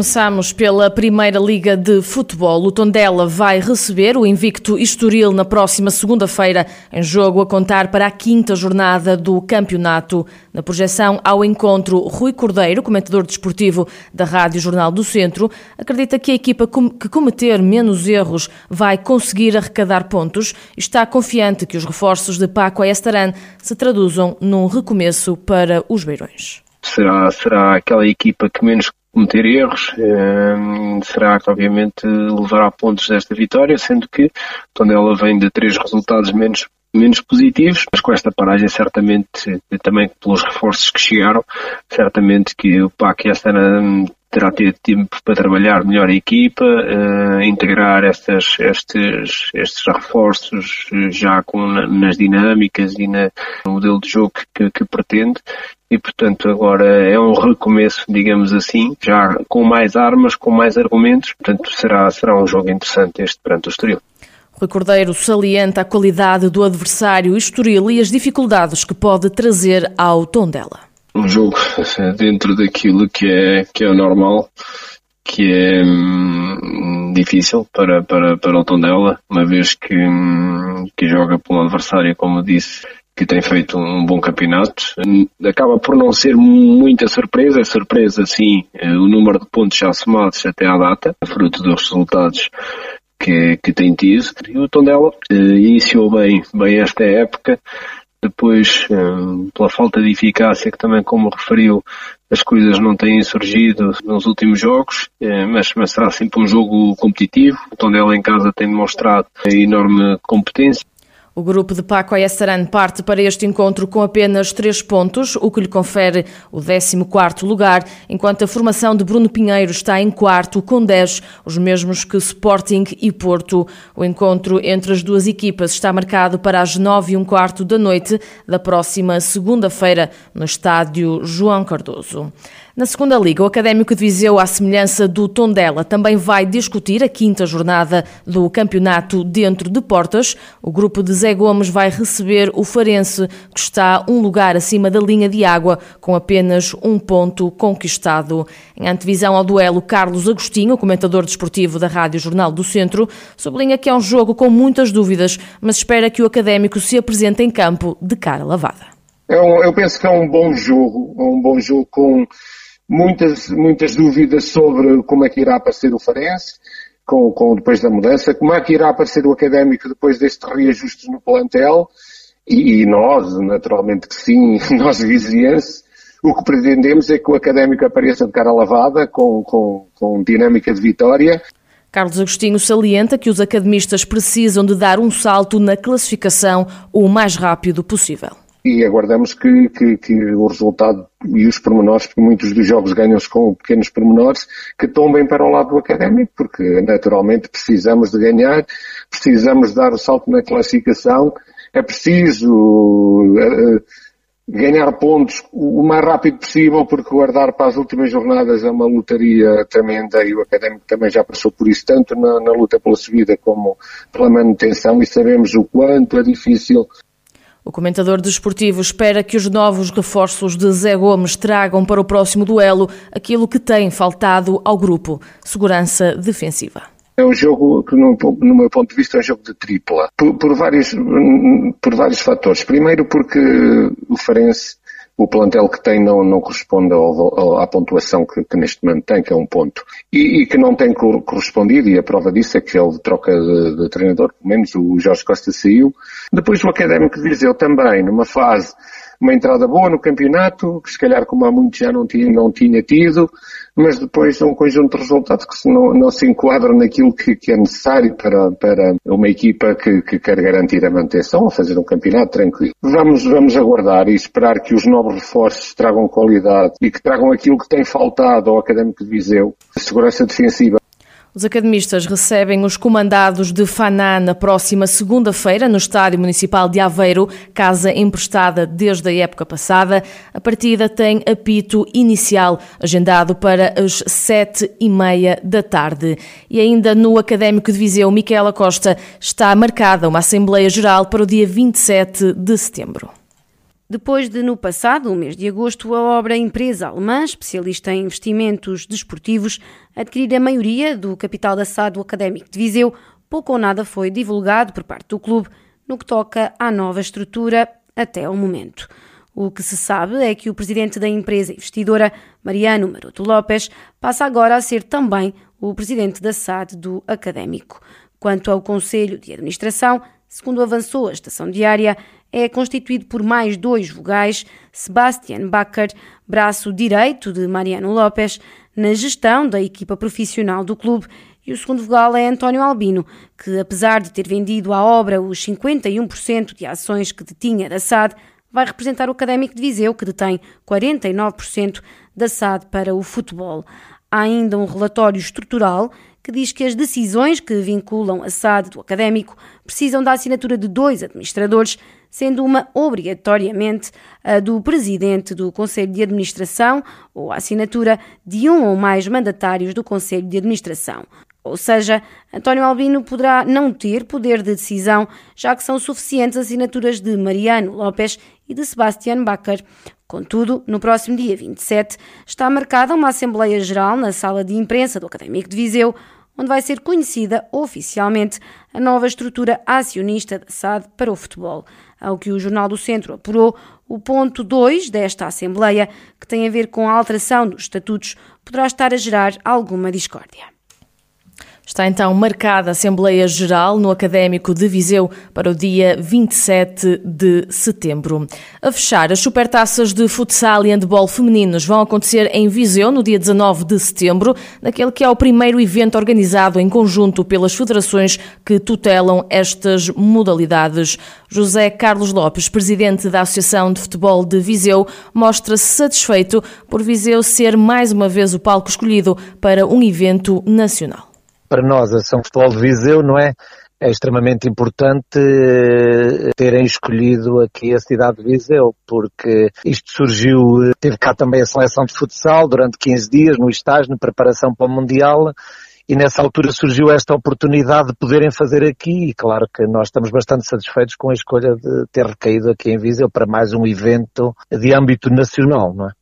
Começamos pela Primeira Liga de Futebol. O Tondela vai receber o invicto Estoril na próxima segunda-feira, em jogo a contar para a quinta jornada do campeonato. Na projeção ao encontro, Rui Cordeiro, comentador desportivo da Rádio Jornal do Centro, acredita que a equipa que cometer menos erros vai conseguir arrecadar pontos e está confiante que os reforços de Paco Estaran se traduzam num recomeço para os Beirões. Será, será aquela equipa que menos cometer erros, ehm, será que obviamente levará pontos desta vitória, sendo que Tondela vem de três resultados menos menos positivos, mas com esta paragem certamente, também pelos reforços que chegaram, certamente que o PAC esta terá tido tempo para trabalhar melhor a equipa, uh, integrar estas, estes, estes reforços já com, nas dinâmicas e na, no modelo de jogo que, que pretende e portanto agora é um recomeço, digamos assim, já com mais armas, com mais argumentos, portanto será, será um jogo interessante este perante o Estoril. Rui Cordeiro salienta a qualidade do adversário Estoril e as dificuldades que pode trazer ao Tondela um jogo dentro daquilo que é, que é normal, que é hum, difícil para, para, para o Tondela, uma vez que, hum, que joga por um adversário, como disse, que tem feito um bom campeonato. Acaba por não ser muita surpresa, é surpresa sim eh, o número de pontos já somados até à data, fruto dos resultados que, que tem tido. E o Tondela eh, iniciou bem, bem esta época, depois, hum, pela falta de eficácia, que também, como referiu, as coisas não têm surgido nos últimos jogos, eh, mas, mas será sempre um jogo competitivo. O Tondela em casa tem demonstrado enorme competência. O grupo de Paco Ayestaran parte para este encontro com apenas três pontos, o que lhe confere o 14º lugar, enquanto a formação de Bruno Pinheiro está em quarto com 10, os mesmos que Sporting e Porto. O encontro entre as duas equipas está marcado para as 9 e um quarto da noite da próxima segunda-feira no estádio João Cardoso. Na segunda liga, o Académico de Viseu, à semelhança do Tondela, também vai discutir a quinta jornada do campeonato dentro de portas. O grupo de Zé Gomes vai receber o Farense, que está um lugar acima da linha de água, com apenas um ponto conquistado. Em antevisão ao duelo, Carlos Agostinho, comentador desportivo da Rádio Jornal do Centro, sublinha que é um jogo com muitas dúvidas, mas espera que o Académico se apresente em campo de cara lavada. É um, eu penso que é um bom jogo, um bom jogo com muitas, muitas dúvidas sobre como é que irá aparecer o Farense, com, com, depois da mudança, como é que irá aparecer o Académico depois destes reajustes no plantel, e, e nós, naturalmente que sim, nós vizienses, o que pretendemos é que o Académico apareça de cara lavada, com, com, com dinâmica de vitória, Carlos Agostinho salienta que os academistas precisam de dar um salto na classificação o mais rápido possível e aguardamos que, que, que, o resultado e os pormenores, porque muitos dos jogos ganham-se com pequenos pormenores, que tombem para o lado do académico, porque naturalmente precisamos de ganhar, precisamos dar o salto na classificação, é preciso uh, ganhar pontos o mais rápido possível, porque guardar para as últimas jornadas é uma lutaria tremenda e o académico também já passou por isso, tanto na, na luta pela subida como pela manutenção, e sabemos o quanto é difícil o comentador desportivo espera que os novos reforços de Zé Gomes tragam para o próximo duelo aquilo que tem faltado ao grupo: segurança defensiva. É um jogo que, no, meu ponto de vista, é um jogo de tripla, por, por, vários, por vários fatores. Primeiro, porque o Farense o plantel que tem não, não corresponde ao, à pontuação que, que, neste momento tem, que é um ponto. E, e, que não tem correspondido, e a prova disso é que ele troca de, de treinador, pelo menos o Jorge Costa saiu. Depois o Académico de Viseu também, numa fase uma entrada boa no campeonato, que se calhar como há muito já não tinha, não tinha tido, mas depois um conjunto de resultados que não, não se enquadram naquilo que, que, é necessário para, para uma equipa que, que quer garantir a manutenção ou fazer um campeonato tranquilo. Vamos, vamos aguardar e esperar que os novos reforços tragam qualidade e que tragam aquilo que tem faltado ao Académico de Viseu, segurança defensiva Os academistas recebem os comandados de Faná na próxima segunda-feira no Estádio Municipal de Aveiro, casa emprestada desde a época passada. A partida tem apito inicial, agendado para as sete e meia da tarde. E ainda no Académico de Viseu, Micaela Costa, está marcada uma Assembleia Geral para o dia 27 de setembro. Depois de, no passado, o mês de agosto, a obra empresa alemã, especialista em investimentos desportivos, adquirir a maioria do capital da SAD do Académico de Viseu, pouco ou nada foi divulgado por parte do clube no que toca à nova estrutura até ao momento. O que se sabe é que o presidente da empresa investidora, Mariano Maroto Lopes, passa agora a ser também o presidente da SAD do Académico. Quanto ao Conselho de Administração, segundo avançou a estação diária, é constituído por mais dois vogais, Sebastian Bacher, braço direito de Mariano Lopes, na gestão da equipa profissional do clube, e o segundo vogal é António Albino, que, apesar de ter vendido à obra os 51% de ações que detinha da SAD, vai representar o Académico de Viseu, que detém 49% da SAD para o futebol. Há ainda um relatório estrutural que diz que as decisões que vinculam a SAD do académico precisam da assinatura de dois administradores, sendo uma obrigatoriamente a do presidente do Conselho de Administração ou a assinatura de um ou mais mandatários do Conselho de Administração. Ou seja, António Albino poderá não ter poder de decisão, já que são suficientes assinaturas de Mariano Lopes e de Sebastián Bacher. Contudo, no próximo dia 27 está marcada uma Assembleia Geral na sala de imprensa do Académico de Viseu, onde vai ser conhecida oficialmente a nova estrutura acionista da SAD para o futebol. Ao que o Jornal do Centro apurou, o ponto 2 desta Assembleia, que tem a ver com a alteração dos estatutos, poderá estar a gerar alguma discórdia. Está então marcada a Assembleia Geral no Académico de Viseu para o dia 27 de setembro. A fechar, as supertaças de futsal e handball femininos vão acontecer em Viseu no dia 19 de setembro, naquele que é o primeiro evento organizado em conjunto pelas federações que tutelam estas modalidades. José Carlos Lopes, presidente da Associação de Futebol de Viseu, mostra-se satisfeito por Viseu ser mais uma vez o palco escolhido para um evento nacional para nós, a São Futebol de Viseu, não é? É extremamente importante eh, terem escolhido aqui a cidade de Viseu, porque isto surgiu, eh, teve cá também a seleção de futsal durante 15 dias no estágio, na preparação para o Mundial, e nessa altura surgiu esta oportunidade de poderem fazer aqui, e claro que nós estamos bastante satisfeitos com a escolha de ter recaído aqui em Viseu para mais um evento de âmbito nacional, não é?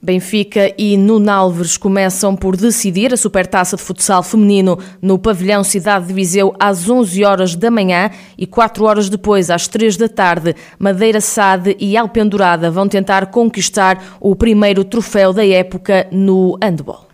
Benfica e Nuno Alves começam por decidir a Supertaça de Futsal Feminino no pavilhão Cidade de Viseu às 11 horas da manhã e 4 horas depois, às 3 da tarde, Madeira Sade e Alpendurada vão tentar conquistar o primeiro troféu da época no handball.